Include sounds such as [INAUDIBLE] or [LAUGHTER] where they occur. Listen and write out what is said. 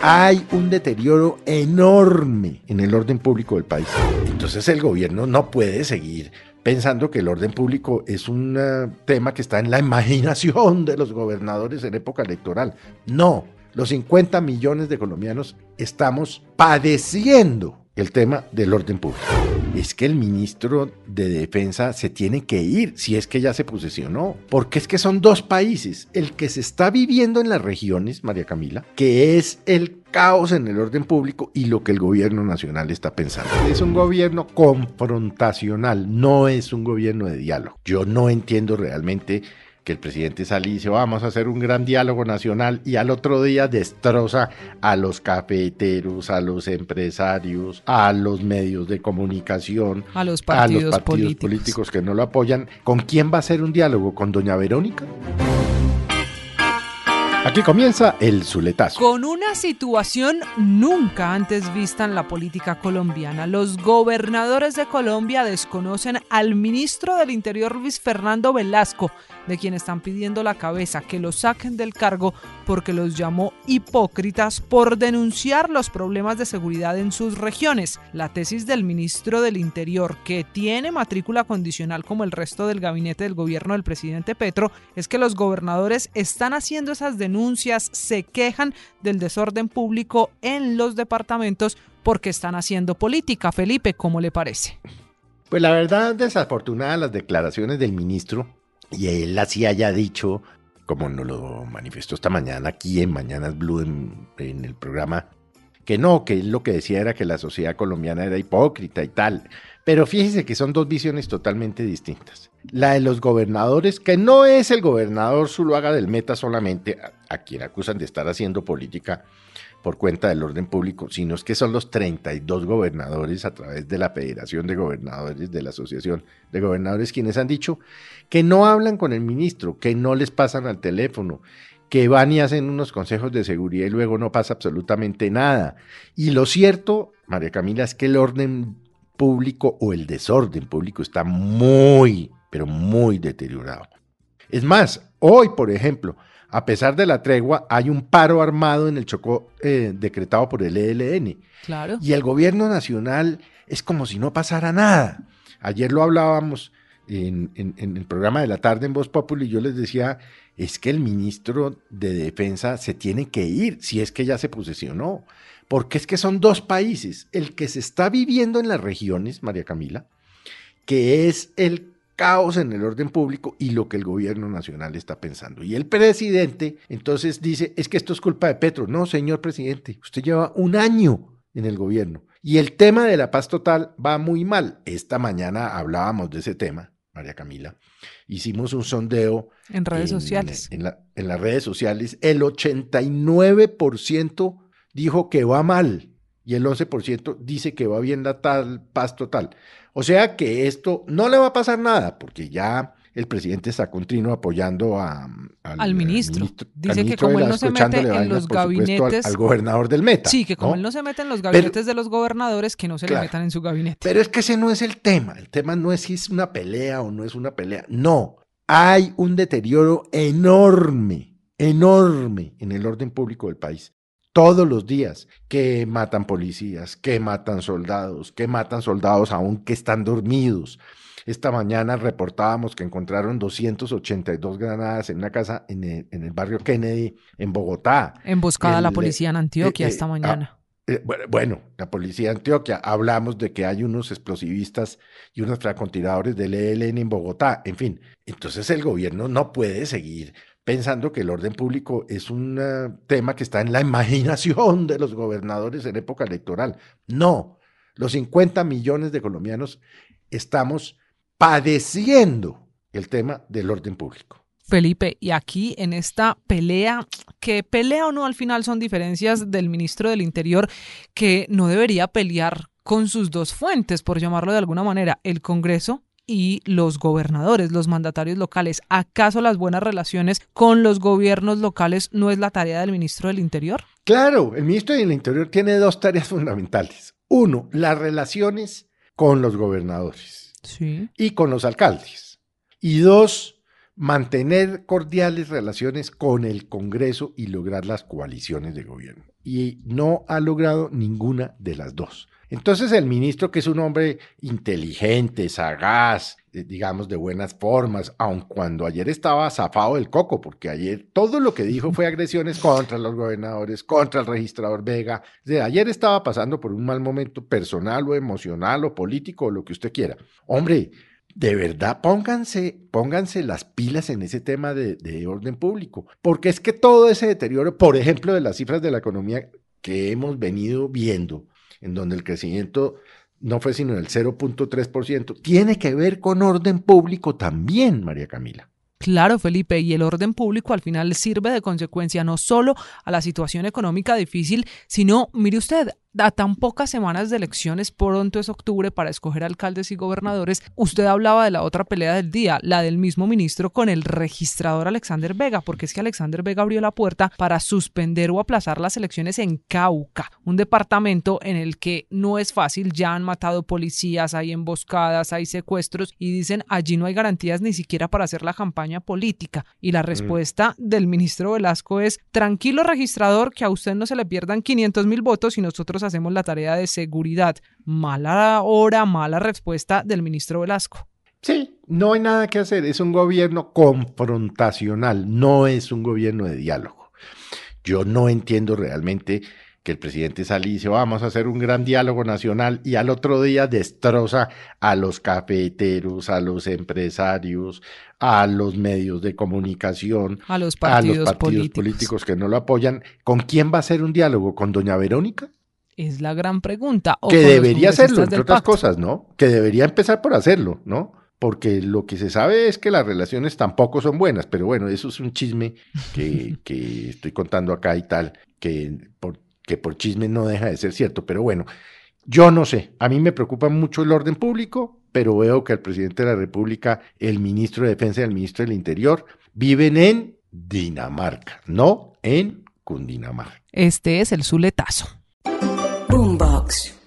Hay un deterioro enorme en el orden público del país. Entonces el gobierno no puede seguir pensando que el orden público es un eh, tema que está en la [LAUGHS] imaginación de los gobernadores en época electoral. No, los 50 millones de colombianos estamos padeciendo el tema del orden público. Es que el ministro de Defensa se tiene que ir si es que ya se posesionó, porque es que son dos países, el que se está viviendo en las regiones, María Camila, que es el caos en el orden público y lo que el gobierno nacional está pensando. Es un gobierno confrontacional, no es un gobierno de diálogo. Yo no entiendo realmente que el presidente sale y dice vamos a hacer un gran diálogo nacional y al otro día destroza a los cafeteros, a los empresarios, a los medios de comunicación, a los partidos, a los partidos políticos que no lo apoyan. ¿Con quién va a ser un diálogo? ¿Con doña Verónica? Aquí comienza el Zuletazo. Con una situación nunca antes vista en la política colombiana. Los gobernadores de Colombia desconocen al ministro del Interior Luis Fernando Velasco, de quien están pidiendo la cabeza, que lo saquen del cargo porque los llamó hipócritas por denunciar los problemas de seguridad en sus regiones. La tesis del ministro del Interior, que tiene matrícula condicional como el resto del gabinete del gobierno del presidente Petro, es que los gobernadores están haciendo esas denuncias, se quejan del desorden público en los departamentos porque están haciendo política. Felipe, ¿cómo le parece? Pues la verdad, desafortunada las declaraciones del ministro, y él así haya dicho, como nos lo manifestó esta mañana aquí en Mañanas Blue en, en el programa, que no, que él lo que decía era que la sociedad colombiana era hipócrita y tal. Pero fíjese que son dos visiones totalmente distintas. La de los gobernadores, que no es el gobernador Zuluaga del Meta solamente, a, a, quien acusan de estar haciendo política por cuenta del orden público, sino es que son los 32 gobernadores a través de la Federación de Gobernadores, de la Asociación de Gobernadores, quienes han dicho que no hablan con el ministro, que no les pasan al teléfono, que van y hacen unos consejos de seguridad y luego no pasa absolutamente nada. Y lo cierto, María Camila, es que el orden público o el desorden público está muy, pero muy deteriorado. Es más, hoy, por ejemplo, a pesar de la tregua, hay un paro armado en el Chocó eh, decretado por el ELN. Claro. Y el gobierno nacional es como si no pasara nada. Ayer lo hablábamos en, el programa de la tarde en Voz Populi yo les decía, es que el ministro de Defensa se tiene que ir, si es que ya se posesionó, porque es que son dos países, el que se está viviendo en las regiones, María Camila, que es el caos en el orden público y lo que el gobierno nacional está pensando. Y el presidente entonces dice, es que esto es culpa de Petro. No, señor presidente, usted lleva un año en el gobierno. Y el tema de la paz total va muy mal. Esta mañana hablábamos de ese tema, María Camila. Hicimos un sondeo. En redes en, sociales. En, la, en las redes sociales. El 89% dijo que va mal y el 11% dice que va bien la tal paz total. O sea que esto no le va a pasar nada, porque ya el presidente está continuo apoyando a, al, al, ministro. ministro. Dice al ministro que como él no se mete en los gabinetes. Al, al, gobernador del Meta. Sí, que como ¿no? él no se mete en los gabinetes Pero, de los gobernadores, que no se claro, le metan en su gabinete. Pero es que ese no es el tema. El tema no es si es una pelea o no es una pelea. No. Hay un deterioro enorme, enorme en el orden público del país todos los días, que matan policías, que matan soldados, que matan soldados aún que están dormidos. Esta mañana reportábamos que encontraron 282 granadas en una casa en el, en el barrio Kennedy, en Bogotá. Emboscada el, la policía en Antioquia eh, eh, esta mañana. Eh, bueno, la policía de Antioquia, hablamos de que hay unos explosivistas y unos francotiradores del ELN en Bogotá, en fin. Entonces el gobierno no puede seguir pensando que el orden público es un uh, tema que está en la imaginación de los gobernadores en época electoral. No, los 50 millones de colombianos estamos padeciendo el tema del orden público. Felipe, y aquí en esta pelea, que pelea o no al final son diferencias del ministro del Interior que no debería pelear con sus dos fuentes, por llamarlo de alguna manera, el Congreso y los gobernadores, los mandatarios locales. ¿Acaso las buenas relaciones con los gobiernos locales no es la tarea del ministro del Interior? Claro, el ministro del Interior tiene dos tareas fundamentales. Uno, las relaciones con los gobernadores y con los alcaldes. Y dos, mantener cordiales relaciones con el Congreso y lograr las coaliciones de gobierno. Y no ha logrado ninguna de las dos. Entonces el ministro, que es un hombre inteligente, sagaz, eh, digamos de buenas formas, aun cuando ayer estaba zafado del coco, porque ayer todo lo que dijo fue agresiones contra los gobernadores, contra el registrador Vega. ayer estaba pasando por un mal momento personal o emocional o político o lo que usted quiera. Hombre, de verdad, pónganse, pónganse las pilas en ese tema de, de, orden público, porque es que todo ese deterioro, por ejemplo, de las cifras de la economía que hemos venido viendo, en donde el crecimiento no fue sino el 0.3%, tiene que ver con orden público también, María Camila. Claro, Felipe, y el orden público al final sirve de consecuencia no solo a la situación económica difícil, sino, mire usted, a tan pocas semanas de elecciones, pronto es octubre para escoger alcaldes y gobernadores, usted hablaba de la otra pelea del día, la del mismo ministro con el registrador Alexander Vega, porque es que Alexander Vega abrió la puerta para suspender o aplazar las elecciones en Cauca, un departamento en el que no es fácil, ya han matado policías, hay emboscadas, hay secuestros y dicen allí no hay garantías ni siquiera para hacer la campaña política. Y la mm. respuesta del ministro Velasco es, tranquilo registrador, que a usted no se le pierdan 500 mil votos y nosotros hacemos la tarea de seguridad. Mala hora, mala respuesta del ministro Velasco. Sí, no hay nada que hacer. Es un gobierno confrontacional, no es un gobierno de diálogo. Yo no entiendo realmente que el presidente sale y dice vamos a hacer un gran diálogo nacional y al otro día destroza a los cafeteros, a los empresarios, a los medios de comunicación, a los partidos, políticos que no lo apoyan. ¿Con quién va a ser un diálogo? ¿Con doña Verónica? Es la gran pregunta. que debería hacerlo, entre otras cosas, ¿no? Que debería empezar por hacerlo, ¿no? Porque lo que se sabe es que las relaciones tampoco son buenas, pero bueno, eso es un chisme que, [LAUGHS] que estoy contando acá y tal, que por, que por chisme no deja de ser cierto, pero bueno, yo no sé, a mí me preocupa mucho el orden público, pero veo que el presidente de la República, el ministro de Defensa y el ministro del Interior viven en Dinamarca, no en Cundinamarca. Este es el Zuletazo. Boombox.